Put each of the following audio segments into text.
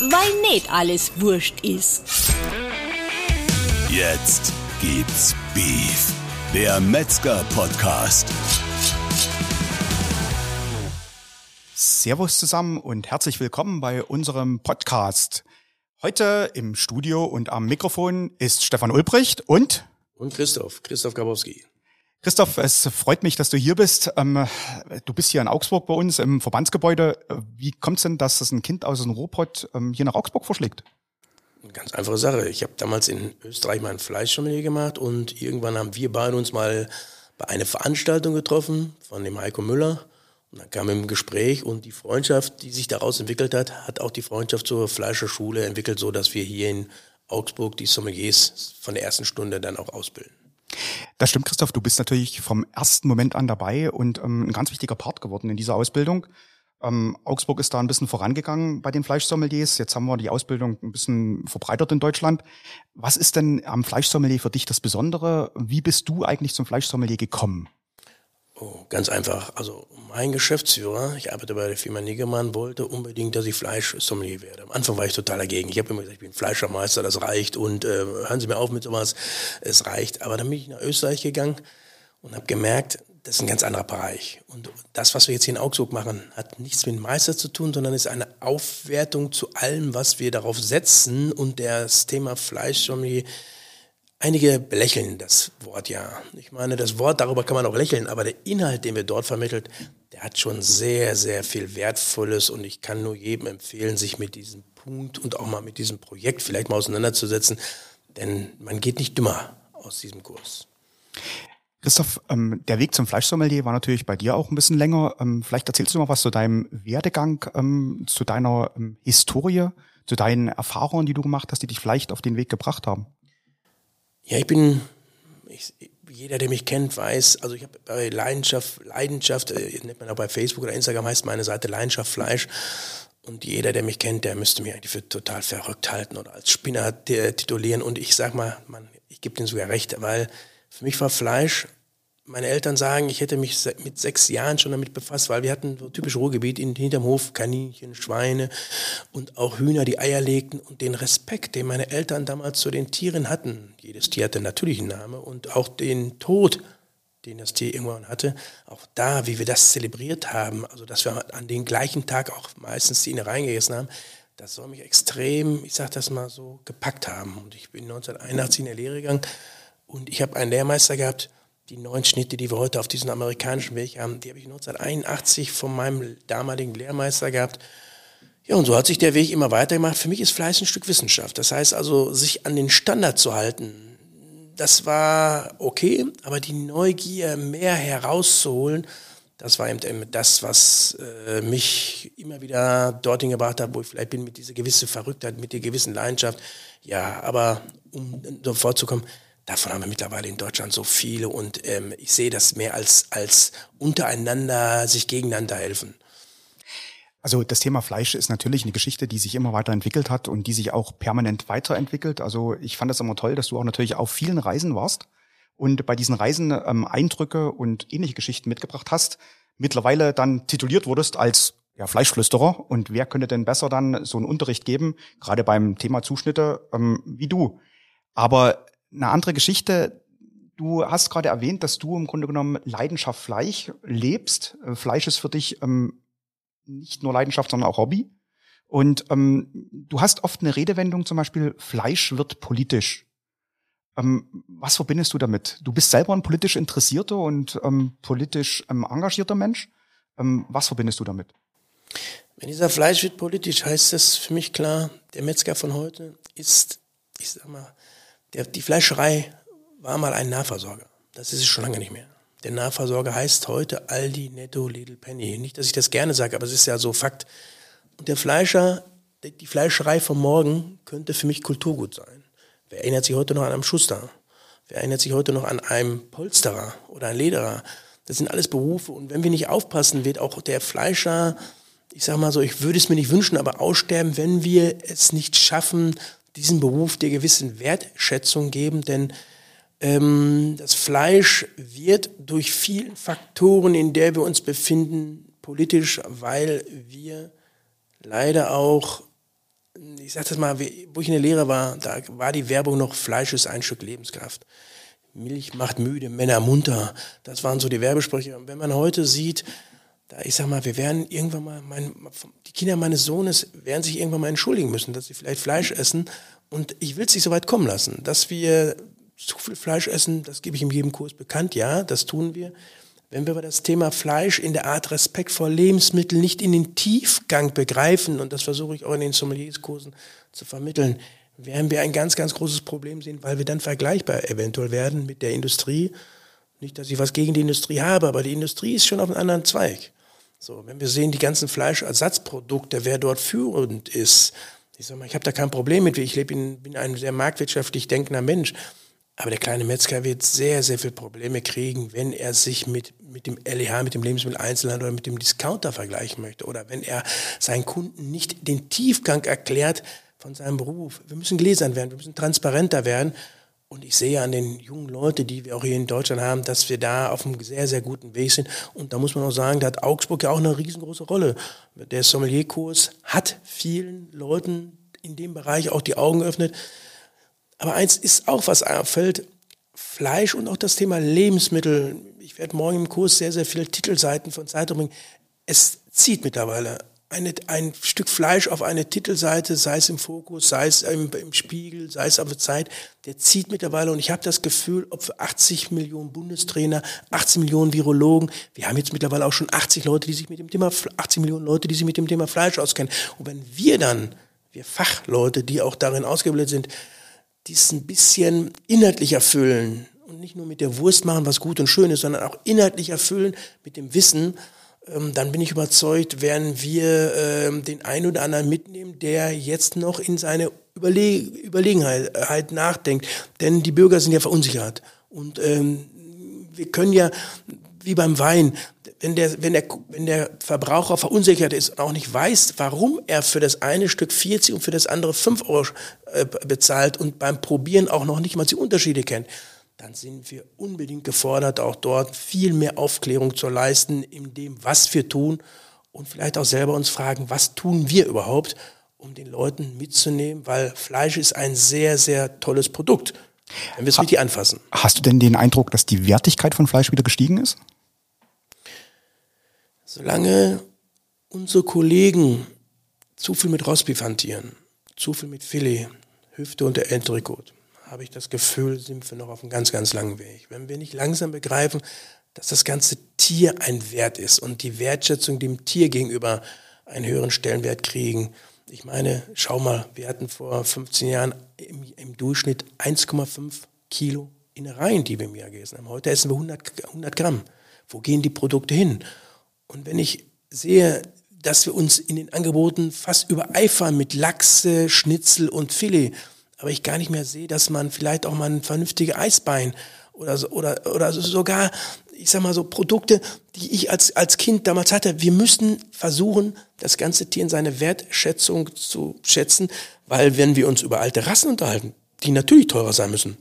weil nicht alles wurscht ist. Jetzt gibt's Beef, der Metzger-Podcast. Servus zusammen und herzlich willkommen bei unserem Podcast. Heute im Studio und am Mikrofon ist Stefan Ulbricht und und Christoph, Christoph Grabowski. Christoph, es freut mich, dass du hier bist. Ähm, du bist hier in Augsburg bei uns im Verbandsgebäude. Wie kommt es denn, dass das ein Kind aus dem Ruhrpott ähm, hier nach Augsburg verschlägt? Ganz einfache Sache. Ich habe damals in Österreich mal ein Fleischsommelier gemacht und irgendwann haben wir beide uns mal bei einer Veranstaltung getroffen von dem Heiko Müller. Und dann kam im Gespräch und die Freundschaft, die sich daraus entwickelt hat, hat auch die Freundschaft zur Fleischerschule entwickelt, so dass wir hier in Augsburg die Sommeliers von der ersten Stunde dann auch ausbilden. Das stimmt, Christoph. Du bist natürlich vom ersten Moment an dabei und ähm, ein ganz wichtiger Part geworden in dieser Ausbildung. Ähm, Augsburg ist da ein bisschen vorangegangen bei den Fleischsommeliers. Jetzt haben wir die Ausbildung ein bisschen verbreitert in Deutschland. Was ist denn am Fleischsommelier für dich das Besondere? Wie bist du eigentlich zum Fleischsommelier gekommen? Oh, ganz einfach. Also mein Geschäftsführer, ich arbeite bei der Firma Niggemann, wollte unbedingt, dass ich Fleischsommelier werde. Am Anfang war ich total dagegen. Ich habe immer gesagt, ich bin Fleischermeister, das reicht und äh, hören Sie mir auf mit sowas, es reicht. Aber dann bin ich nach Österreich gegangen und habe gemerkt, das ist ein ganz anderer Bereich. Und das, was wir jetzt hier in Augsburg machen, hat nichts mit Meister zu tun, sondern ist eine Aufwertung zu allem, was wir darauf setzen. Und das Thema Fleischsommelier Einige belächeln das Wort ja. Ich meine, das Wort, darüber kann man auch lächeln, aber der Inhalt, den wir dort vermittelt, der hat schon sehr, sehr viel Wertvolles und ich kann nur jedem empfehlen, sich mit diesem Punkt und auch mal mit diesem Projekt vielleicht mal auseinanderzusetzen, denn man geht nicht dümmer aus diesem Kurs. Christoph, ähm, der Weg zum Fleischsommelier war natürlich bei dir auch ein bisschen länger. Ähm, vielleicht erzählst du mal was zu deinem Werdegang, ähm, zu deiner ähm, Historie, zu deinen Erfahrungen, die du gemacht hast, die dich vielleicht auf den Weg gebracht haben. Ja, ich bin, ich, jeder, der mich kennt, weiß, also ich habe bei Leidenschaft, Leidenschaft, äh, nennt man auch bei Facebook oder Instagram, heißt meine Seite Leidenschaft Fleisch. Und jeder, der mich kennt, der müsste mich eigentlich für total verrückt halten oder als Spinner titulieren. Und ich sag mal, man, ich gebe denen sogar recht, weil für mich war Fleisch meine Eltern sagen, ich hätte mich mit sechs Jahren schon damit befasst, weil wir hatten so typisch Ruhrgebiet in, hinterm Hof Kaninchen, Schweine und auch Hühner, die Eier legten und den Respekt, den meine Eltern damals zu den Tieren hatten. Jedes Tier hatte natürlich einen Namen und auch den Tod, den das Tier irgendwann hatte, auch da, wie wir das zelebriert haben, also dass wir an den gleichen Tag auch meistens die Innereien gegessen haben, das soll mich extrem, ich sag das mal so, gepackt haben. Und ich bin 1981 in der Lehre gegangen und ich habe einen Lehrmeister gehabt, die neuen Schnitte, die wir heute auf diesem amerikanischen Weg haben, die habe ich 1981 von meinem damaligen Lehrmeister gehabt. Ja, und so hat sich der Weg immer weitergemacht. Für mich ist Fleiß ein Stück Wissenschaft. Das heißt also, sich an den Standard zu halten, das war okay, aber die Neugier, mehr herauszuholen, das war eben das, was äh, mich immer wieder dorthin gebracht hat, wo ich vielleicht bin mit dieser gewissen Verrücktheit, mit der gewissen Leidenschaft. Ja, aber um sofort zu kommen, Davon haben wir mittlerweile in Deutschland so viele und ähm, ich sehe das mehr als, als untereinander sich gegeneinander helfen. Also das Thema Fleisch ist natürlich eine Geschichte, die sich immer weiterentwickelt hat und die sich auch permanent weiterentwickelt. Also ich fand es immer toll, dass du auch natürlich auf vielen Reisen warst und bei diesen Reisen ähm, Eindrücke und ähnliche Geschichten mitgebracht hast. Mittlerweile dann tituliert wurdest als ja, Fleischflüsterer. Und wer könnte denn besser dann so einen Unterricht geben, gerade beim Thema Zuschnitte, ähm, wie du? Aber eine andere Geschichte. Du hast gerade erwähnt, dass du im Grunde genommen Leidenschaft Fleisch lebst. Äh, Fleisch ist für dich ähm, nicht nur Leidenschaft, sondern auch Hobby. Und ähm, du hast oft eine Redewendung, zum Beispiel Fleisch wird politisch. Ähm, was verbindest du damit? Du bist selber ein politisch interessierter und ähm, politisch ähm, engagierter Mensch. Ähm, was verbindest du damit? Wenn dieser Fleisch wird politisch, heißt das für mich klar, der Metzger von heute ist, ich sag mal, der, die Fleischerei war mal ein Nahversorger. Das ist es schon lange nicht mehr. Der Nahversorger heißt heute Aldi, Netto, Lidl, Penny. Nicht, dass ich das gerne sage, aber es ist ja so Fakt. Und der Fleischer, die Fleischerei von morgen könnte für mich Kulturgut sein. Wer erinnert sich heute noch an einen Schuster? Wer erinnert sich heute noch an einen Polsterer oder einen Lederer? Das sind alles Berufe. Und wenn wir nicht aufpassen, wird auch der Fleischer, ich sag mal so, ich würde es mir nicht wünschen, aber aussterben, wenn wir es nicht schaffen, diesen Beruf der gewissen Wertschätzung geben, denn ähm, das Fleisch wird durch viele Faktoren, in der wir uns befinden, politisch, weil wir leider auch ich sag das mal, wo ich in der Lehre war, da war die Werbung noch, Fleisch ist ein Stück Lebenskraft. Milch macht müde, Männer munter. Das waren so die Werbesprüche. Und wenn man heute sieht, da ich sag mal, wir werden irgendwann mal, mein, die Kinder meines Sohnes werden sich irgendwann mal entschuldigen müssen, dass sie vielleicht Fleisch essen. Und ich will es nicht so weit kommen lassen, dass wir zu viel Fleisch essen, das gebe ich in jedem Kurs bekannt, ja, das tun wir. Wenn wir aber das Thema Fleisch in der Art Respekt vor Lebensmitteln nicht in den Tiefgang begreifen, und das versuche ich auch in den Sommelierskursen zu vermitteln, werden wir ein ganz, ganz großes Problem sehen, weil wir dann vergleichbar eventuell werden mit der Industrie. Nicht, dass ich was gegen die Industrie habe, aber die Industrie ist schon auf einem anderen Zweig. So, wenn wir sehen, die ganzen Fleischersatzprodukte, wer dort führend ist, ich sag mal, ich habe da kein Problem mit, ich lebe in, bin ein sehr marktwirtschaftlich denkender Mensch. Aber der kleine Metzger wird sehr, sehr viele Probleme kriegen, wenn er sich mit, mit dem LEH, mit dem Lebensmitteleinzelhandel oder mit dem Discounter vergleichen möchte. Oder wenn er seinen Kunden nicht den Tiefgang erklärt von seinem Beruf. Wir müssen gläsern werden, wir müssen transparenter werden. Und ich sehe an den jungen Leuten, die wir auch hier in Deutschland haben, dass wir da auf einem sehr, sehr guten Weg sind. Und da muss man auch sagen, da hat Augsburg ja auch eine riesengroße Rolle. Der Sommelierkurs hat vielen Leuten in dem Bereich auch die Augen geöffnet. Aber eins ist auch, was auffällt, Fleisch und auch das Thema Lebensmittel. Ich werde morgen im Kurs sehr, sehr viele Titelseiten von Zeitungen bringen. Es zieht mittlerweile eine, ein Stück Fleisch auf eine Titelseite, sei es im Fokus, sei es im, im Spiegel, sei es auf der Zeit, der zieht mittlerweile und ich habe das Gefühl, ob für 80 Millionen Bundestrainer, 18 Millionen Virologen, wir haben jetzt mittlerweile auch schon 80 Leute, die sich mit dem Thema, 80 Millionen Leute, die sich mit dem Thema Fleisch auskennen. Und wenn wir dann, wir Fachleute, die auch darin ausgebildet sind, dies ein bisschen inhaltlich erfüllen und nicht nur mit der Wurst machen, was gut und schön ist, sondern auch inhaltlich erfüllen mit dem Wissen, dann bin ich überzeugt, werden wir ähm, den einen oder anderen mitnehmen, der jetzt noch in seine Überle Überlegenheit nachdenkt. Denn die Bürger sind ja verunsichert. Und ähm, wir können ja, wie beim Wein, wenn der, wenn der, wenn der Verbraucher verunsichert ist und auch nicht weiß, warum er für das eine Stück 40 und für das andere 5 Euro äh, bezahlt und beim Probieren auch noch nicht mal die Unterschiede kennt, dann sind wir unbedingt gefordert, auch dort viel mehr Aufklärung zu leisten in dem, was wir tun und vielleicht auch selber uns fragen, was tun wir überhaupt, um den Leuten mitzunehmen, weil Fleisch ist ein sehr, sehr tolles Produkt, wenn wir es richtig anfassen. Hast du denn den Eindruck, dass die Wertigkeit von Fleisch wieder gestiegen ist? Solange unsere Kollegen zu viel mit Rostbeef hantieren, zu viel mit Filet, Hüfte und der Entrecote, habe ich das Gefühl, sind wir noch auf einem ganz, ganz langen Weg. Wenn wir nicht langsam begreifen, dass das ganze Tier ein Wert ist und die Wertschätzung dem Tier gegenüber einen höheren Stellenwert kriegen. Ich meine, schau mal, wir hatten vor 15 Jahren im, im Durchschnitt 1,5 Kilo Innereien, die wir im Jahr gegessen haben. Heute essen wir 100, 100 Gramm. Wo gehen die Produkte hin? Und wenn ich sehe, dass wir uns in den Angeboten fast übereifern mit Lachse, Schnitzel und Filet, aber ich gar nicht mehr sehe, dass man vielleicht auch mal ein vernünftiges Eisbein oder so, oder oder sogar ich sag mal so Produkte, die ich als als Kind damals hatte. Wir müssen versuchen, das ganze Tier in seine Wertschätzung zu schätzen, weil wenn wir uns über alte Rassen unterhalten, die natürlich teurer sein müssen,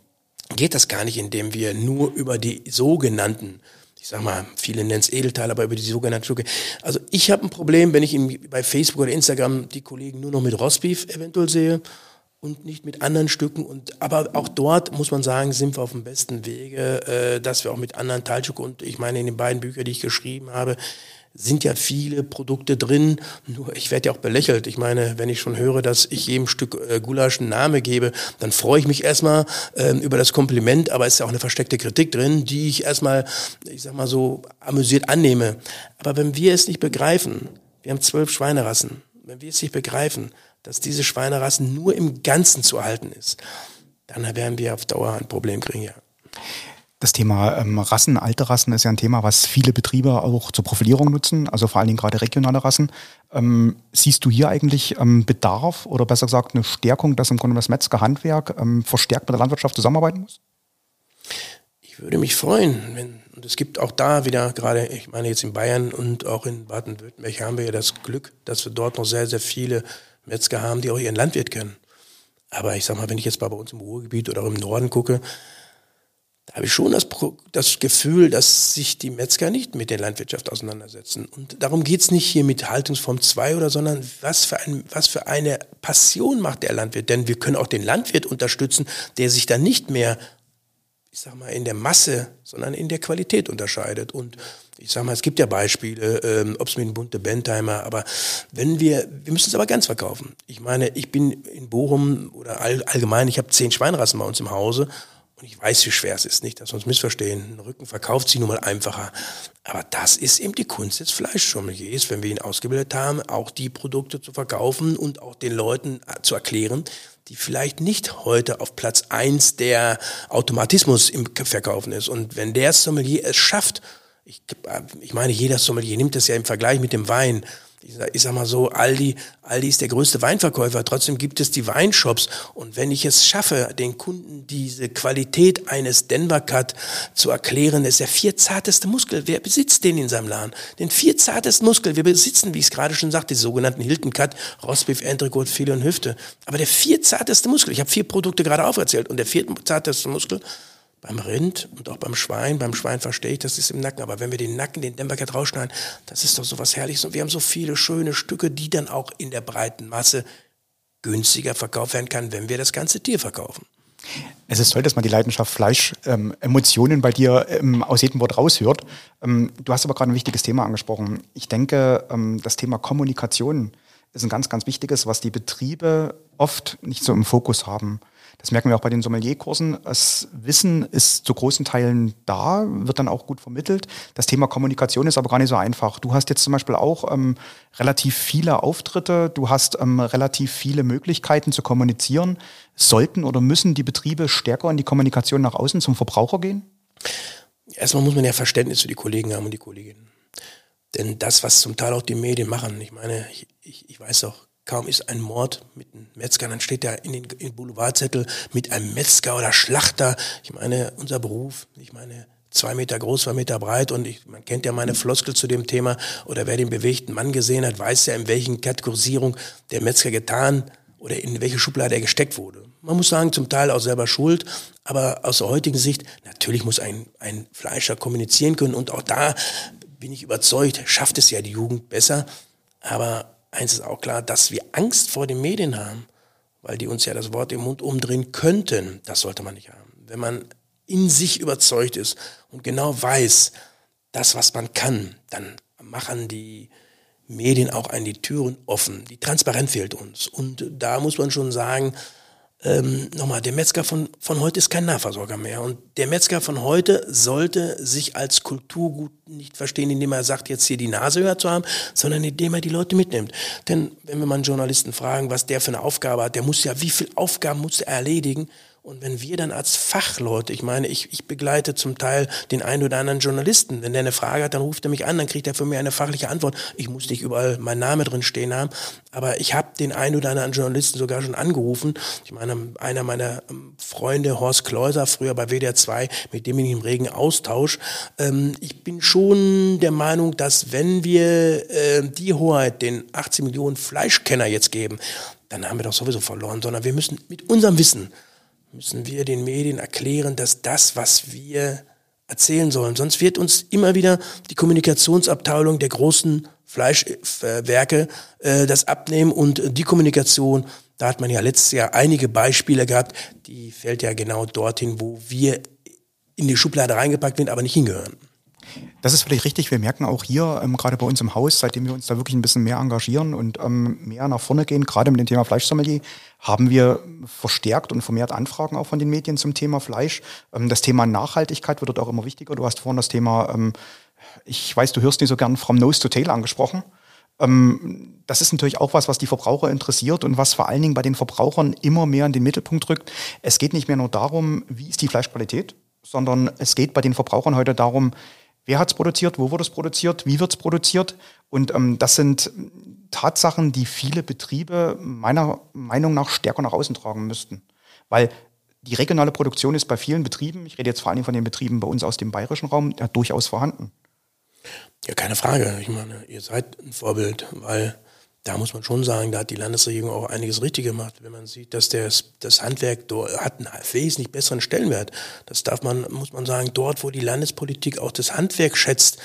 geht das gar nicht, indem wir nur über die sogenannten ich sag mal, viele nennen es Edelteil, aber über die sogenannten Stücke. Also ich habe ein Problem, wenn ich bei Facebook oder Instagram die Kollegen nur noch mit Rostbeef eventuell sehe und nicht mit anderen Stücken. Und aber auch dort muss man sagen, sind wir auf dem besten Wege, äh, dass wir auch mit anderen Teilstücken und ich meine in den beiden Büchern, die ich geschrieben habe, sind ja viele Produkte drin. Nur ich werde ja auch belächelt. Ich meine, wenn ich schon höre, dass ich jedem Stück äh, Gulasch einen Namen gebe, dann freue ich mich erstmal äh, über das Kompliment, aber es ist ja auch eine versteckte Kritik drin, die ich erstmal, ich sag mal so, amüsiert annehme. Aber wenn wir es nicht begreifen, wir haben zwölf Schweinerassen, wenn wir es nicht begreifen, dass diese Schweinerassen nur im Ganzen zu erhalten ist, dann werden wir auf Dauer ein Problem kriegen, ja. Das Thema ähm, Rassen, alte Rassen ist ja ein Thema, was viele Betriebe auch zur Profilierung nutzen, also vor allen Dingen gerade regionale Rassen. Ähm, siehst du hier eigentlich ähm, Bedarf oder besser gesagt eine Stärkung, dass im Grunde das Metzgerhandwerk ähm, verstärkt mit der Landwirtschaft zusammenarbeiten muss? Ich würde mich freuen, wenn, und es gibt auch da wieder gerade, ich meine jetzt in Bayern und auch in Baden-Württemberg haben wir ja das Glück, dass wir dort noch sehr, sehr viele Metzger haben, die auch ihren Landwirt kennen. Aber ich sag mal, wenn ich jetzt mal bei uns im Ruhrgebiet oder im Norden gucke, da habe ich schon das, das Gefühl, dass sich die Metzger nicht mit der Landwirtschaft auseinandersetzen. Und darum geht's nicht hier mit Haltungsform 2 oder, sondern was für, ein, was für eine Passion macht der Landwirt. Denn wir können auch den Landwirt unterstützen, der sich dann nicht mehr, ich sag mal, in der Masse, sondern in der Qualität unterscheidet. Und ich sag mal, es gibt ja Beispiele, ähm, ob es mit einem bunte Bentheimer, aber wenn wir, wir müssen es aber ganz verkaufen. Ich meine, ich bin in Bochum oder all, allgemein, ich habe zehn Schweinrassen bei uns im Hause und ich weiß, wie schwer es ist, nicht, dass wir uns missverstehen. Ein Rücken verkauft sich nun mal einfacher. Aber das ist eben die Kunst des Fleischsommeliers, wenn wir ihn ausgebildet haben, auch die Produkte zu verkaufen und auch den Leuten zu erklären, die vielleicht nicht heute auf Platz eins der Automatismus im Verkaufen ist. Und wenn der Sommelier es schafft, ich, ich meine, jeder Sommelier nimmt das ja im Vergleich mit dem Wein. Ich sag, ich sag mal so, Aldi, Aldi ist der größte Weinverkäufer, trotzdem gibt es die Weinshops. Und wenn ich es schaffe, den Kunden diese Qualität eines Denver Cut zu erklären, ist der vierzarteste Muskel. Wer besitzt den in seinem Laden? Den vierzartesten Muskel. Wir besitzen, wie ich es gerade schon sagte, die sogenannten Hilton Cut, Rostbeef, Entrecot, Filet und Hüfte. Aber der vierzarteste Muskel, ich habe vier Produkte gerade aufgezählt, und der vierzarteste Muskel beim Rind und auch beim Schwein, beim Schwein verstehe ich, das ist im Nacken, aber wenn wir den Nacken, den Dämmerkeit rausschneiden, das ist doch so was Herrliches und wir haben so viele schöne Stücke, die dann auch in der breiten Masse günstiger verkauft werden kann, wenn wir das ganze Tier verkaufen. Es ist toll, dass man die Leidenschaft Fleisch, ähm, Emotionen bei dir ähm, aus jedem Wort raushört. Ähm, du hast aber gerade ein wichtiges Thema angesprochen. Ich denke, ähm, das Thema Kommunikation ist ein ganz, ganz wichtiges, was die Betriebe oft nicht so im Fokus haben. Das merken wir auch bei den Sommelierkursen. Das Wissen ist zu großen Teilen da, wird dann auch gut vermittelt. Das Thema Kommunikation ist aber gar nicht so einfach. Du hast jetzt zum Beispiel auch ähm, relativ viele Auftritte, du hast ähm, relativ viele Möglichkeiten zu kommunizieren. Sollten oder müssen die Betriebe stärker in die Kommunikation nach außen zum Verbraucher gehen? Erstmal muss man ja Verständnis für die Kollegen haben und die Kolleginnen. Denn das, was zum Teil auch die Medien machen, ich meine, ich, ich, ich weiß doch, Kaum ist ein Mord mit einem Metzger, dann steht er in den in Boulevardzettel mit einem Metzger oder Schlachter. Ich meine, unser Beruf, ich meine, zwei Meter groß, zwei Meter breit und ich, man kennt ja meine Floskel zu dem Thema oder wer den bewegten Mann gesehen hat, weiß ja, in welchen Kategorisierung der Metzger getan oder in welche Schublade er gesteckt wurde. Man muss sagen, zum Teil auch selber schuld, aber aus der heutigen Sicht, natürlich muss ein, ein Fleischer kommunizieren können und auch da bin ich überzeugt, schafft es ja die Jugend besser, aber eins ist auch klar, dass wir Angst vor den Medien haben, weil die uns ja das Wort im Mund umdrehen könnten. Das sollte man nicht haben. Wenn man in sich überzeugt ist und genau weiß, das, was man kann, dann machen die Medien auch an die Türen offen. Die Transparenz fehlt uns. Und da muss man schon sagen, ähm, nochmal, der Metzger von, von heute ist kein Nahversorger mehr. Und der Metzger von heute sollte sich als Kulturgut nicht verstehen, indem er sagt, jetzt hier die Nase höher zu haben, sondern indem er die Leute mitnimmt. Denn wenn wir mal einen Journalisten fragen, was der für eine Aufgabe hat, der muss ja, wie viele Aufgaben muss er erledigen, und wenn wir dann als Fachleute, ich meine, ich, ich begleite zum Teil den einen oder anderen Journalisten, wenn der eine Frage hat, dann ruft er mich an, dann kriegt er von mir eine fachliche Antwort. Ich muss nicht überall mein Name drin stehen haben, aber ich habe den einen oder anderen Journalisten sogar schon angerufen. Ich meine, einer meiner ähm, Freunde, Horst Kleuser, früher bei WDR 2, mit dem bin ich im regen Austausch. Ähm, ich bin schon der Meinung, dass wenn wir äh, die Hoheit den 18 Millionen Fleischkenner jetzt geben, dann haben wir doch sowieso verloren, sondern wir müssen mit unserem Wissen müssen wir den Medien erklären, dass das, was wir erzählen sollen, sonst wird uns immer wieder die Kommunikationsabteilung der großen Fleischwerke äh, das abnehmen und die Kommunikation, da hat man ja letztes Jahr einige Beispiele gehabt, die fällt ja genau dorthin, wo wir in die Schublade reingepackt werden, aber nicht hingehören. Das ist völlig richtig. Wir merken auch hier, ähm, gerade bei uns im Haus, seitdem wir uns da wirklich ein bisschen mehr engagieren und ähm, mehr nach vorne gehen, gerade mit dem Thema Fleischsommelier, haben wir verstärkt und vermehrt Anfragen auch von den Medien zum Thema Fleisch. Ähm, das Thema Nachhaltigkeit wird dort auch immer wichtiger. Du hast vorhin das Thema, ähm, ich weiß, du hörst nicht so gern from nose to tail angesprochen. Ähm, das ist natürlich auch was, was die Verbraucher interessiert und was vor allen Dingen bei den Verbrauchern immer mehr in den Mittelpunkt rückt. Es geht nicht mehr nur darum, wie ist die Fleischqualität, sondern es geht bei den Verbrauchern heute darum, wer hat es produziert, wo wurde es produziert, wie wird es produziert. Und ähm, das sind Tatsachen, die viele Betriebe meiner Meinung nach stärker nach außen tragen müssten. Weil die regionale Produktion ist bei vielen Betrieben, ich rede jetzt vor allem von den Betrieben bei uns aus dem bayerischen Raum, ja, durchaus vorhanden. Ja, keine Frage. Ich meine, ihr seid ein Vorbild, weil da muss man schon sagen, da hat die Landesregierung auch einiges richtig gemacht. Wenn man sieht, dass das, das Handwerk dort hat einen wesentlich besseren Stellenwert. Das darf man, muss man sagen, dort, wo die Landespolitik auch das Handwerk schätzt,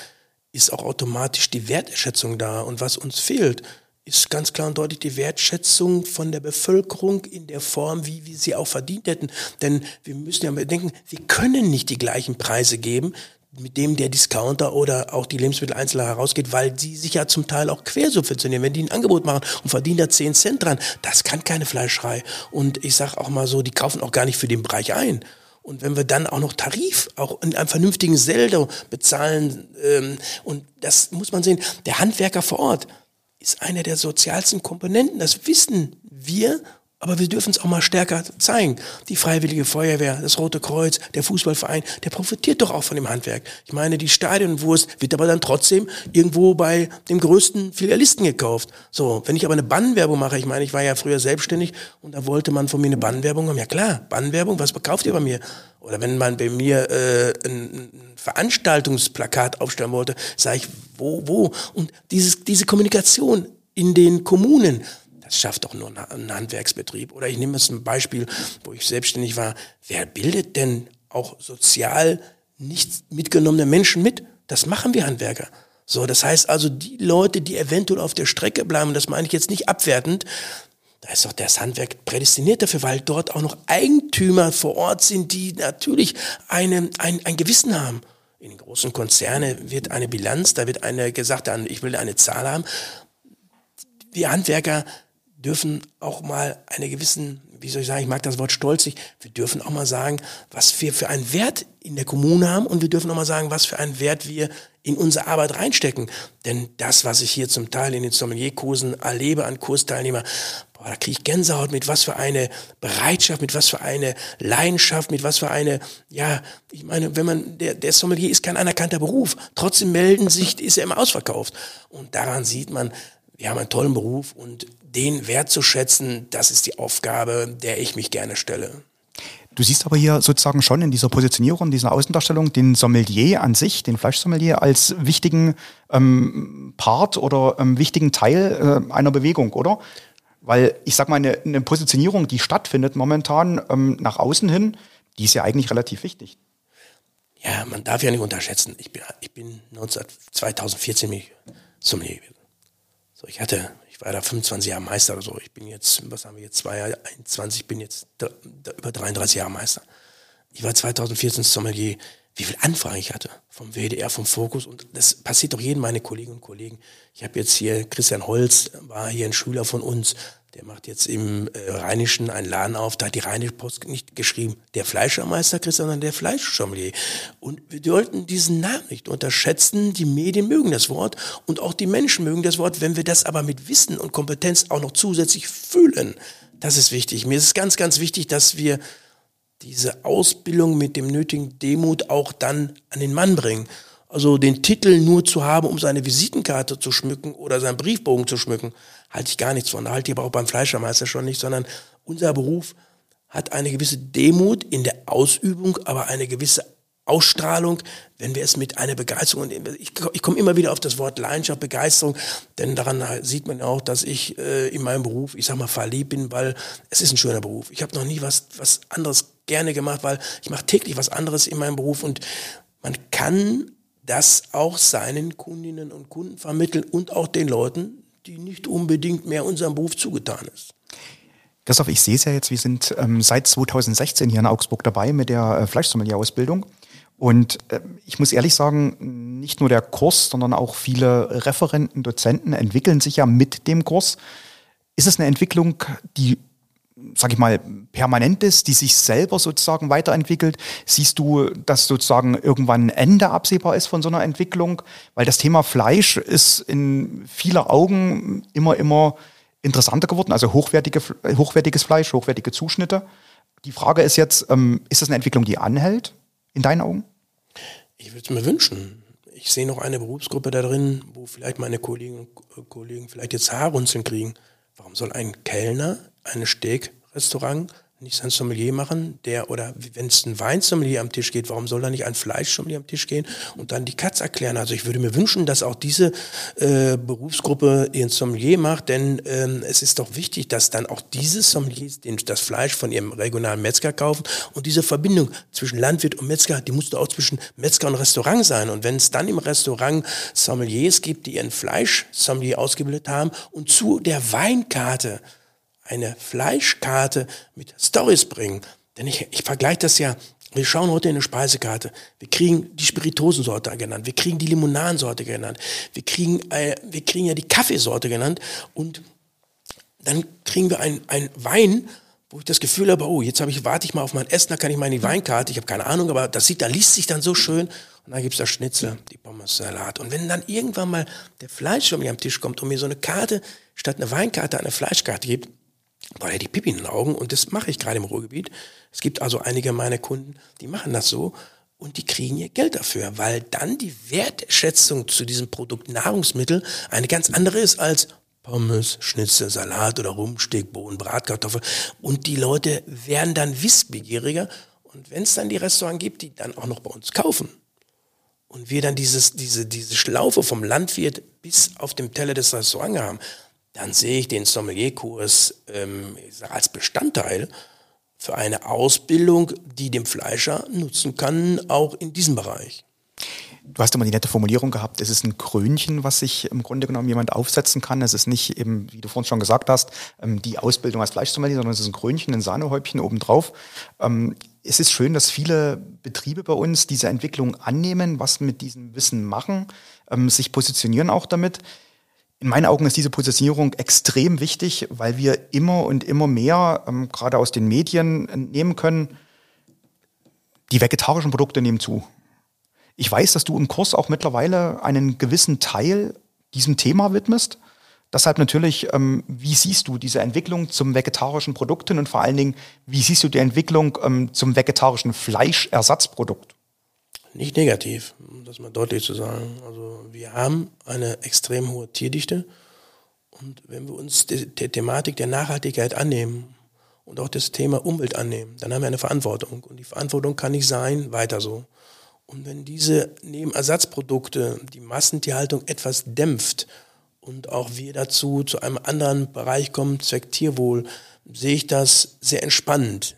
ist auch automatisch die Wertschätzung da. Und was uns fehlt, ist ganz klar und deutlich die Wertschätzung von der Bevölkerung in der Form, wie wir sie auch verdient hätten. Denn wir müssen ja bedenken, wir können nicht die gleichen Preise geben, mit dem der Discounter oder auch die Lebensmitteleinzelner herausgeht, weil die sich ja zum Teil auch quersubventionieren. Wenn die ein Angebot machen und verdienen da 10 Cent dran, das kann keine Fleischerei. Und ich sage auch mal so, die kaufen auch gar nicht für den Bereich ein. Und wenn wir dann auch noch Tarif, auch in einem vernünftigen Seldo bezahlen, ähm, und das muss man sehen, der Handwerker vor Ort ist einer der sozialsten Komponenten. Das wissen wir aber wir dürfen es auch mal stärker zeigen. Die Freiwillige Feuerwehr, das Rote Kreuz, der Fußballverein, der profitiert doch auch von dem Handwerk. Ich meine, die Stadionwurst wird aber dann trotzdem irgendwo bei dem größten Filialisten gekauft. So, wenn ich aber eine Bannwerbung mache, ich meine, ich war ja früher selbstständig und da wollte man von mir eine Bannwerbung haben. Ja klar, Bannwerbung, was verkauft ihr bei mir? Oder wenn man bei mir äh, ein, ein Veranstaltungsplakat aufstellen wollte, sage ich, wo, wo? Und dieses, diese Kommunikation in den Kommunen, das schafft doch nur ein Handwerksbetrieb. Oder ich nehme jetzt ein Beispiel, wo ich selbstständig war. Wer bildet denn auch sozial nicht mitgenommene Menschen mit? Das machen wir Handwerker. So, das heißt also, die Leute, die eventuell auf der Strecke bleiben, das meine ich jetzt nicht abwertend, da ist doch das Handwerk prädestiniert dafür, weil dort auch noch Eigentümer vor Ort sind, die natürlich eine, ein, ein Gewissen haben. In großen Konzernen wird eine Bilanz, da wird eine gesagt, ich will eine Zahl haben. Wir Handwerker dürfen auch mal eine gewissen, wie soll ich sagen, ich mag das Wort stolzig, wir dürfen auch mal sagen, was wir für einen Wert in der Kommune haben und wir dürfen auch mal sagen, was für einen Wert wir in unsere Arbeit reinstecken. Denn das, was ich hier zum Teil in den Sommelierkursen erlebe an Kursteilnehmer, boah, da kriege ich Gänsehaut mit was für eine Bereitschaft, mit was für eine Leidenschaft, mit was für eine, ja, ich meine, wenn man, der, der Sommelier ist kein anerkannter Beruf, trotzdem melden sich, ist er immer ausverkauft. Und daran sieht man, wir haben einen tollen Beruf und den wertzuschätzen, das ist die Aufgabe, der ich mich gerne stelle. Du siehst aber hier sozusagen schon in dieser Positionierung, in dieser Außendarstellung den Sommelier an sich, den Fleischsommelier als wichtigen ähm, Part oder ähm, wichtigen Teil äh, einer Bewegung, oder? Weil ich sag mal, eine, eine Positionierung, die stattfindet momentan ähm, nach außen hin, die ist ja eigentlich relativ wichtig. Ja, man darf ja nicht unterschätzen. Ich bin, ich bin 19, 2014 Sommelier gewesen. So, ich hatte ich war da 25 Jahre Meister oder so. Ich bin jetzt, was haben wir jetzt, zwei Jahre, 21, bin jetzt über 33 Jahre Meister. Ich war 2014 Sommelier. Wie viel Anfragen ich hatte vom WDR, vom Fokus und das passiert doch jedem meine Kolleginnen und Kollegen. Ich habe jetzt hier Christian Holz, war hier ein Schüler von uns, der macht jetzt im äh, Rheinischen einen Laden auf. Da hat die Rheinische Post nicht geschrieben, der Fleischermeister Christian, sondern der Fleischsommelier. Und wir sollten diesen Namen nicht unterschätzen. Die Medien mögen das Wort und auch die Menschen mögen das Wort. Wenn wir das aber mit Wissen und Kompetenz auch noch zusätzlich fühlen, das ist wichtig. Mir ist es ganz, ganz wichtig, dass wir diese Ausbildung mit dem nötigen Demut auch dann an den Mann bringen. Also den Titel nur zu haben, um seine Visitenkarte zu schmücken oder seinen Briefbogen zu schmücken, halte ich gar nichts von. Da halte ich aber auch beim Fleischermeister schon nicht, sondern unser Beruf hat eine gewisse Demut in der Ausübung, aber eine gewisse Ausstrahlung, wenn wir es mit einer Begeisterung, ich, ich komme immer wieder auf das Wort Leidenschaft, Begeisterung, denn daran sieht man auch, dass ich äh, in meinem Beruf, ich sag mal, verliebt bin, weil es ist ein schöner Beruf. Ich habe noch nie was, was anderes gerne gemacht, weil ich mache täglich was anderes in meinem Beruf und man kann das auch seinen Kundinnen und Kunden vermitteln und auch den Leuten, die nicht unbedingt mehr unserem Beruf zugetan ist. Christoph, ich sehe es ja jetzt, wir sind ähm, seit 2016 hier in Augsburg dabei mit der äh, Fleischsommelier-Ausbildung. Und äh, ich muss ehrlich sagen, nicht nur der Kurs, sondern auch viele Referenten, Dozenten entwickeln sich ja mit dem Kurs. Ist es eine Entwicklung, die sag ich mal, permanent ist, die sich selber sozusagen weiterentwickelt? Siehst du, dass sozusagen irgendwann ein Ende absehbar ist von so einer Entwicklung? Weil das Thema Fleisch ist in vieler Augen immer, immer interessanter geworden, also hochwertige, hochwertiges Fleisch, hochwertige Zuschnitte. Die Frage ist jetzt, ähm, ist das eine Entwicklung, die anhält, in deinen Augen? Ich würde es mir wünschen. Ich sehe noch eine Berufsgruppe da drin, wo vielleicht meine Kolleginnen und Kollegen vielleicht jetzt Haarrunzeln kriegen. Warum soll ein Kellner eines Steakrestaurant nicht sein Sommelier machen, der oder wenn es ein Weinsommelier am Tisch geht, warum soll da nicht ein Fleischsommelier am Tisch gehen und dann die Katz erklären? Also ich würde mir wünschen, dass auch diese äh, Berufsgruppe ihren Sommelier macht, denn ähm, es ist doch wichtig, dass dann auch diese Sommeliers das Fleisch von ihrem regionalen Metzger kaufen und diese Verbindung zwischen Landwirt und Metzger, die muss doch auch zwischen Metzger und Restaurant sein. Und wenn es dann im Restaurant Sommeliers gibt, die ihren Fleischsommelier ausgebildet haben und zu der Weinkarte eine Fleischkarte mit Stories bringen. Denn ich, ich vergleiche das ja. Wir schauen heute in eine Speisekarte. Wir kriegen die Spiritosensorte genannt. Wir kriegen die Limonadensorte genannt. Wir kriegen, äh, wir kriegen ja die Kaffeesorte genannt. Und dann kriegen wir ein, ein Wein, wo ich das Gefühl habe, oh, jetzt habe ich, warte ich mal auf mein Essen, da kann ich mal in die Weinkarte. Ich habe keine Ahnung, aber das sieht, da liest sich dann so schön. Und dann gibt's da Schnitzel, die Pommes, Salat. Und wenn dann irgendwann mal der Fleisch mir am Tisch kommt und mir so eine Karte statt eine Weinkarte eine Fleischkarte gibt, war ja die Pipi in den Augen und das mache ich gerade im Ruhrgebiet. Es gibt also einige meiner Kunden, die machen das so und die kriegen ihr Geld dafür, weil dann die Wertschätzung zu diesem Produkt Nahrungsmittel eine ganz andere ist als Pommes, Schnitzel, Salat oder Rumsteak, Bohnen, Bratkartoffel und die Leute werden dann wissbegieriger und wenn es dann die Restaurants gibt, die dann auch noch bei uns kaufen und wir dann dieses, diese, diese Schlaufe vom Landwirt bis auf dem Teller des Restaurants haben, dann sehe ich den Sommelierkurs ähm, als Bestandteil für eine Ausbildung, die dem Fleischer nutzen kann, auch in diesem Bereich. Du hast immer die nette Formulierung gehabt, es ist ein Krönchen, was sich im Grunde genommen jemand aufsetzen kann. Es ist nicht eben, wie du vorhin schon gesagt hast, ähm, die Ausbildung als Fleischsommelier, sondern es ist ein Krönchen, ein Sahnehäubchen obendrauf. Ähm, es ist schön, dass viele Betriebe bei uns diese Entwicklung annehmen, was mit diesem Wissen machen, ähm, sich positionieren auch damit. In meinen Augen ist diese Positionierung extrem wichtig, weil wir immer und immer mehr, ähm, gerade aus den Medien, entnehmen können, die vegetarischen Produkte nehmen zu. Ich weiß, dass du im Kurs auch mittlerweile einen gewissen Teil diesem Thema widmest. Deshalb natürlich, ähm, wie siehst du diese Entwicklung zum vegetarischen Produkten und vor allen Dingen, wie siehst du die Entwicklung ähm, zum vegetarischen Fleischersatzprodukt? Nicht negativ, um das mal deutlich zu sagen. Also wir haben eine extrem hohe Tierdichte und wenn wir uns der Thematik der Nachhaltigkeit annehmen und auch das Thema Umwelt annehmen, dann haben wir eine Verantwortung und die Verantwortung kann nicht sein, weiter so. Und wenn diese Nebenersatzprodukte die Massentierhaltung etwas dämpft und auch wir dazu zu einem anderen Bereich kommen, Zweck Tierwohl, sehe ich das sehr entspannt.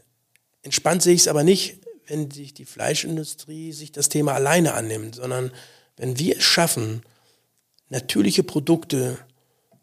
Entspannt sehe ich es aber nicht, wenn sich die Fleischindustrie sich das Thema alleine annimmt, sondern wenn wir es schaffen, natürliche Produkte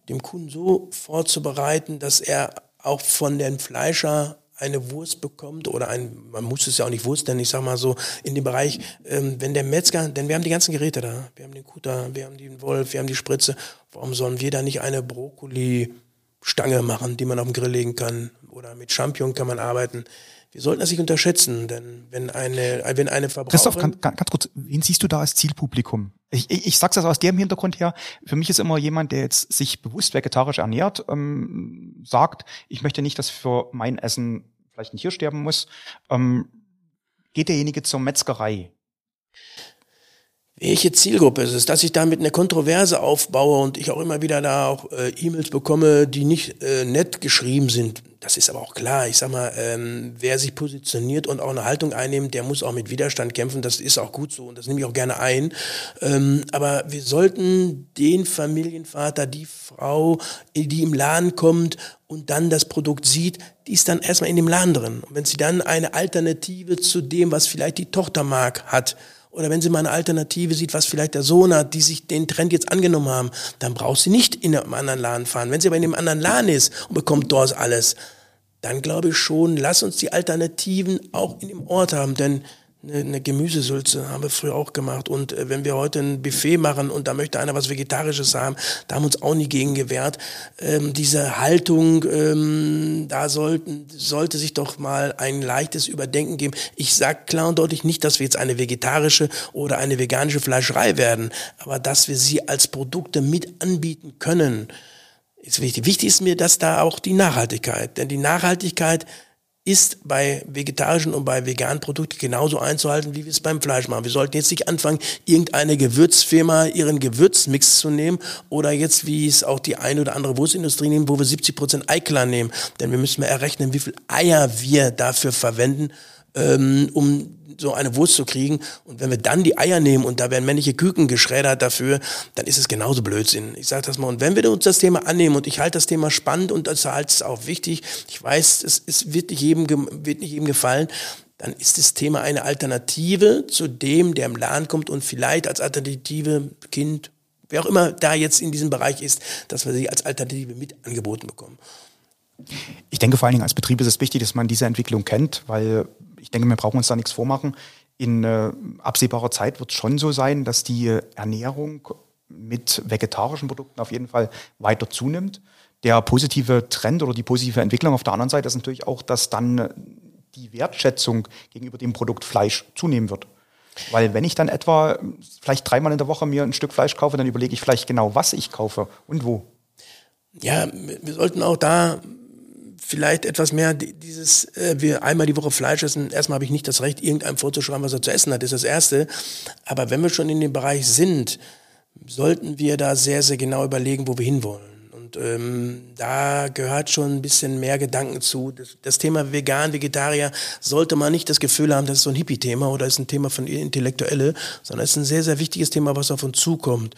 dem Kunden so vorzubereiten, dass er auch von dem Fleischer eine Wurst bekommt oder ein, man muss es ja auch nicht Wurst nennen, ich sag mal so, in dem Bereich, ähm, wenn der Metzger, denn wir haben die ganzen Geräte da, wir haben den Kutter, wir haben den Wolf, wir haben die Spritze, warum sollen wir da nicht eine Brokkoli-Stange machen, die man auf den Grill legen kann? Oder mit Champignon kann man arbeiten wir sollten das nicht unterschätzen, denn wenn eine, wenn eine Verbraucherin... Christoph, ganz, ganz kurz, wen siehst du da als Zielpublikum? Ich, ich, ich sag's das aus dem Hintergrund her. Für mich ist immer jemand, der jetzt sich bewusst vegetarisch ernährt, ähm, sagt, ich möchte nicht, dass für mein Essen vielleicht ein Tier sterben muss. Ähm, geht derjenige zur Metzgerei? Welche Zielgruppe ist es, dass ich damit eine Kontroverse aufbaue und ich auch immer wieder da auch äh, E-Mails bekomme, die nicht äh, nett geschrieben sind. Das ist aber auch klar. Ich sag mal, ähm, wer sich positioniert und auch eine Haltung einnimmt, der muss auch mit Widerstand kämpfen. Das ist auch gut so und das nehme ich auch gerne ein. Ähm, aber wir sollten den Familienvater, die Frau, die im Laden kommt und dann das Produkt sieht, die ist dann erstmal in dem Laden drin. Und wenn sie dann eine Alternative zu dem, was vielleicht die Tochter mag, hat, oder wenn sie mal eine Alternative sieht, was vielleicht der Sohn hat, die sich den Trend jetzt angenommen haben, dann braucht sie nicht in einem anderen Laden fahren. Wenn sie aber in einem anderen Laden ist und bekommt dort alles, dann glaube ich schon, lass uns die Alternativen auch in dem Ort haben, denn eine, Gemüsesülze haben wir früher auch gemacht. Und äh, wenn wir heute ein Buffet machen und da möchte einer was Vegetarisches haben, da haben wir uns auch nie gegen gewehrt. Ähm, diese Haltung, ähm, da sollten, sollte sich doch mal ein leichtes Überdenken geben. Ich sage klar und deutlich nicht, dass wir jetzt eine vegetarische oder eine veganische Fleischerei werden, aber dass wir sie als Produkte mit anbieten können, ist wichtig. Wichtig ist mir, dass da auch die Nachhaltigkeit, denn die Nachhaltigkeit ist bei vegetarischen und bei veganen Produkten genauso einzuhalten, wie wir es beim Fleisch machen. Wir sollten jetzt nicht anfangen, irgendeine Gewürzfirma ihren Gewürzmix zu nehmen oder jetzt, wie es auch die eine oder andere Wurstindustrie nehmen, wo wir 70 Prozent Eiklar nehmen. Denn wir müssen mal errechnen, wie viel Eier wir dafür verwenden, ähm, um so eine Wurst zu kriegen. Und wenn wir dann die Eier nehmen und da werden männliche Küken geschreddert dafür, dann ist es genauso Blödsinn. Ich sage das mal. Und wenn wir uns das Thema annehmen und ich halte das Thema spannend und das halte es auch wichtig, ich weiß, es, es wird, nicht jedem, wird nicht jedem gefallen, dann ist das Thema eine Alternative zu dem, der im Laden kommt und vielleicht als Alternative Kind, wer auch immer da jetzt in diesem Bereich ist, dass wir sie als Alternative mit angeboten bekommen. Ich denke vor allen Dingen als Betrieb ist es wichtig, dass man diese Entwicklung kennt, weil ich denke, wir brauchen uns da nichts vormachen. In äh, absehbarer Zeit wird es schon so sein, dass die Ernährung mit vegetarischen Produkten auf jeden Fall weiter zunimmt. Der positive Trend oder die positive Entwicklung auf der anderen Seite ist natürlich auch, dass dann die Wertschätzung gegenüber dem Produkt Fleisch zunehmen wird. Weil wenn ich dann etwa vielleicht dreimal in der Woche mir ein Stück Fleisch kaufe, dann überlege ich vielleicht genau, was ich kaufe und wo. Ja, wir sollten auch da vielleicht etwas mehr dieses, äh, wir einmal die Woche Fleisch essen. Erstmal habe ich nicht das Recht, irgendeinem vorzuschreiben, was er zu essen hat, ist das Erste. Aber wenn wir schon in dem Bereich sind, sollten wir da sehr, sehr genau überlegen, wo wir hinwollen. Und ähm, da gehört schon ein bisschen mehr Gedanken zu. Das, das, Thema Vegan, Vegetarier sollte man nicht das Gefühl haben, das ist so ein Hippie-Thema oder ist ein Thema von Intellektuelle, sondern es ist ein sehr, sehr wichtiges Thema, was auf uns zukommt.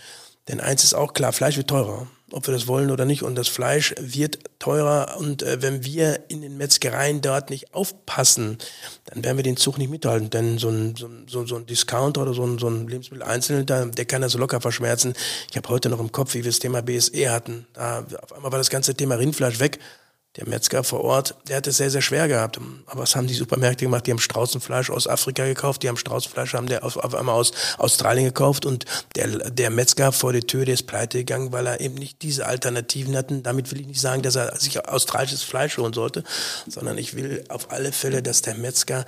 Denn eins ist auch klar, Fleisch wird teurer ob wir das wollen oder nicht. Und das Fleisch wird teurer. Und äh, wenn wir in den Metzgereien dort nicht aufpassen, dann werden wir den Zug nicht mithalten. Denn so ein, so, so, so ein Discounter oder so ein, so ein Lebensmitteleinzelhändler, der kann das locker verschmerzen. Ich habe heute noch im Kopf, wie wir das Thema BSE hatten. Da, auf einmal war das ganze Thema Rindfleisch weg der Metzger vor Ort, der hat es sehr, sehr schwer gehabt. Aber was haben die Supermärkte gemacht? Die haben Straußenfleisch aus Afrika gekauft, die haben Straußenfleisch haben der auf, auf einmal aus Australien gekauft und der, der Metzger vor der Tür, der ist pleite gegangen, weil er eben nicht diese Alternativen hatten. Damit will ich nicht sagen, dass er sich australisches Fleisch holen sollte, sondern ich will auf alle Fälle, dass der Metzger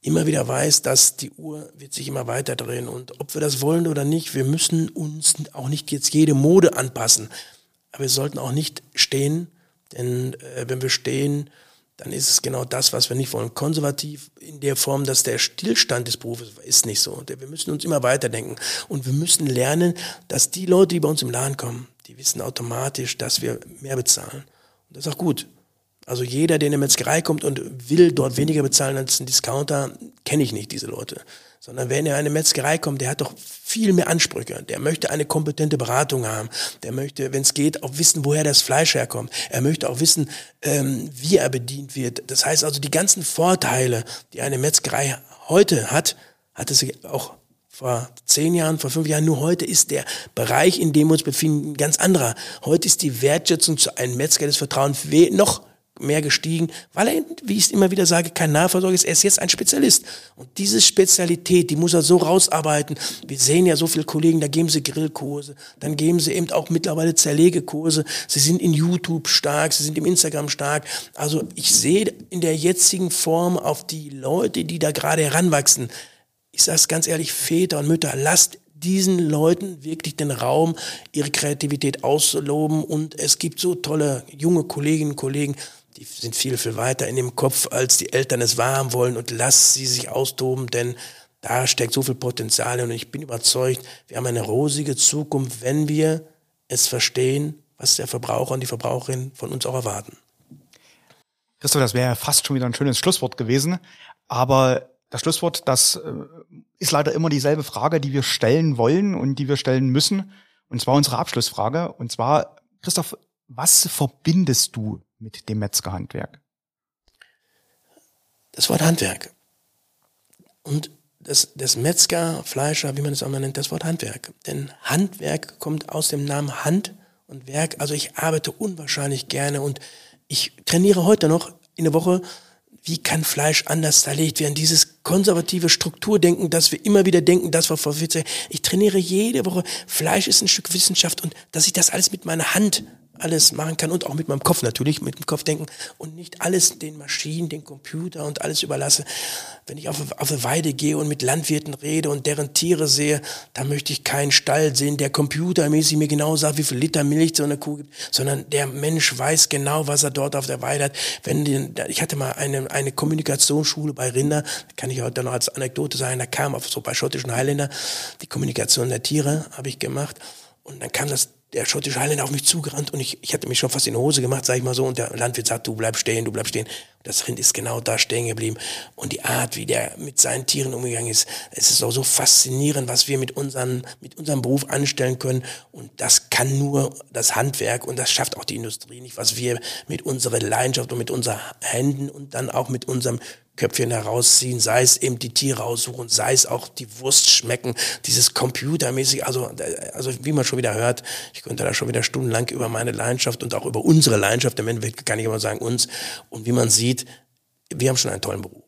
immer wieder weiß, dass die Uhr wird sich immer weiter drehen und ob wir das wollen oder nicht, wir müssen uns auch nicht jetzt jede Mode anpassen. Aber wir sollten auch nicht stehen denn äh, wenn wir stehen, dann ist es genau das, was wir nicht wollen. Konservativ in der Form, dass der Stillstand des Berufes ist nicht so. Wir müssen uns immer weiterdenken. Und wir müssen lernen, dass die Leute, die bei uns im Laden kommen, die wissen automatisch, dass wir mehr bezahlen. Und das ist auch gut. Also jeder, der in eine Metzgerei kommt und will dort weniger bezahlen als ein Discounter, kenne ich nicht diese Leute. Sondern wenn er in eine Metzgerei kommt, der hat doch viel mehr Ansprüche. Der möchte eine kompetente Beratung haben. Der möchte, wenn es geht, auch wissen, woher das Fleisch herkommt. Er möchte auch wissen, ähm, wie er bedient wird. Das heißt also, die ganzen Vorteile, die eine Metzgerei heute hat, hatte sie auch vor zehn Jahren, vor fünf Jahren, nur heute ist der Bereich, in dem wir uns befinden, ein ganz anderer. Heute ist die Wertschätzung zu einem Metzger des Vertrauens noch mehr gestiegen, weil er, wie ich es immer wieder sage, kein Nahversorger ist. Er ist jetzt ein Spezialist. Und diese Spezialität, die muss er so rausarbeiten. Wir sehen ja so viele Kollegen, da geben sie Grillkurse, dann geben sie eben auch mittlerweile Zerlegekurse. Sie sind in YouTube stark, sie sind im Instagram stark. Also ich sehe in der jetzigen Form auf die Leute, die da gerade heranwachsen, ich sage es ganz ehrlich, Väter und Mütter, lasst diesen Leuten wirklich den Raum, ihre Kreativität auszuloben. Und es gibt so tolle junge Kolleginnen und Kollegen, die sind viel, viel weiter in dem Kopf, als die Eltern es wahrhaben wollen. Und lass sie sich austoben, denn da steckt so viel Potenzial und ich bin überzeugt, wir haben eine rosige Zukunft, wenn wir es verstehen, was der Verbraucher und die Verbraucherin von uns auch erwarten. Christoph, das wäre fast schon wieder ein schönes Schlusswort gewesen, aber das Schlusswort, das äh, ist leider immer dieselbe Frage, die wir stellen wollen und die wir stellen müssen, und zwar unsere Abschlussfrage, und zwar, Christoph, was verbindest du mit dem Metzgerhandwerk? Das Wort Handwerk. Und das, das Metzger, Fleischer, wie man es auch mal nennt, das Wort Handwerk. Denn Handwerk kommt aus dem Namen Hand und Werk. Also ich arbeite unwahrscheinlich gerne und ich trainiere heute noch in der Woche wie kann Fleisch anders zerlegt werden? Dieses konservative Strukturdenken, dass wir immer wieder denken, das war vor 40 Ich trainiere jede Woche. Fleisch ist ein Stück Wissenschaft und dass ich das alles mit meiner Hand alles machen kann und auch mit meinem Kopf natürlich, mit dem Kopf denken und nicht alles den Maschinen, den Computer und alles überlasse. Wenn ich auf, auf eine Weide gehe und mit Landwirten rede und deren Tiere sehe, da möchte ich keinen Stall sehen, der computermäßig mir genau sagt, wie viel Liter Milch so eine Kuh gibt, sondern der Mensch weiß genau, was er dort auf der Weide hat. Wenn die, ich hatte mal eine, eine Kommunikationsschule bei Rinder, kann ich heute noch als Anekdote sagen, da kam auf so bei schottischen Highlander die Kommunikation der Tiere, habe ich gemacht. Und dann kam das der schottische Heiländer auf mich zugerannt und ich, ich hatte mich schon fast in die Hose gemacht, sag ich mal so, und der Landwirt sagt, du bleib stehen, du bleib stehen. Das Rind ist genau da stehen geblieben. Und die Art, wie der mit seinen Tieren umgegangen ist, es ist auch so faszinierend, was wir mit, unseren, mit unserem Beruf anstellen können. Und das kann nur das Handwerk und das schafft auch die Industrie nicht, was wir mit unserer Leidenschaft und mit unseren Händen und dann auch mit unserem Köpfchen herausziehen, sei es eben die Tiere aussuchen, sei es auch die Wurst schmecken, dieses computermäßig, also, also wie man schon wieder hört, ich könnte da schon wieder stundenlang über meine Leidenschaft und auch über unsere Leidenschaft, im Endeffekt kann ich immer sagen uns, und wie man sieht, wir haben schon einen tollen Beruf.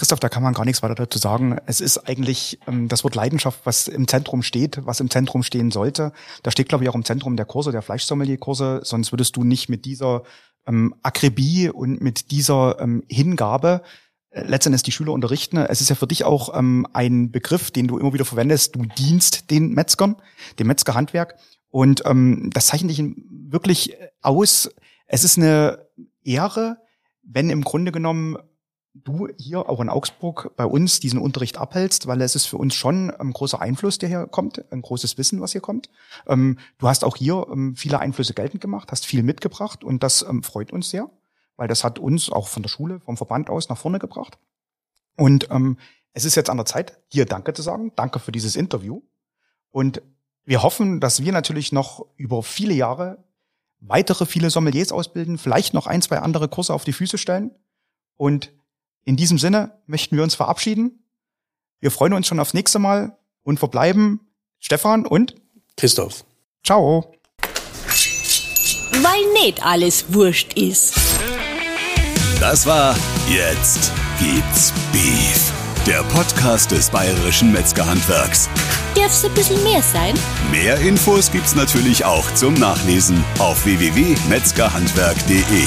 Christoph, da kann man gar nichts weiter dazu sagen. Es ist eigentlich ähm, das Wort Leidenschaft, was im Zentrum steht, was im Zentrum stehen sollte. Da steht, glaube ich, auch im Zentrum der Kurse, der Fleischsommelier-Kurse, sonst würdest du nicht mit dieser ähm, Akribie und mit dieser ähm, Hingabe äh, letztendlich die Schüler unterrichten. Es ist ja für dich auch ähm, ein Begriff, den du immer wieder verwendest. Du dienst den Metzgern, dem Metzgerhandwerk. Und ähm, das zeichnet dich wirklich aus. Es ist eine Ehre, wenn im Grunde genommen du hier auch in Augsburg bei uns diesen Unterricht abhältst, weil es ist für uns schon ein großer Einfluss, der hier kommt, ein großes Wissen, was hier kommt. Ähm, du hast auch hier ähm, viele Einflüsse geltend gemacht, hast viel mitgebracht und das ähm, freut uns sehr, weil das hat uns auch von der Schule, vom Verband aus nach vorne gebracht. Und es ist jetzt an der Zeit, dir Danke zu sagen. Danke für dieses Interview. Und wir hoffen, dass wir natürlich noch über viele Jahre weitere viele Sommeliers ausbilden, vielleicht noch ein, zwei andere Kurse auf die Füße stellen und in diesem Sinne möchten wir uns verabschieden. Wir freuen uns schon aufs nächste Mal und verbleiben Stefan und Christoph. Ciao. Weil nicht alles wurscht ist. Das war Jetzt gibt's Beef. Der Podcast des Bayerischen Metzgerhandwerks. Darf's ein bisschen mehr sein? Mehr Infos gibt's natürlich auch zum Nachlesen auf www.metzgerhandwerk.de.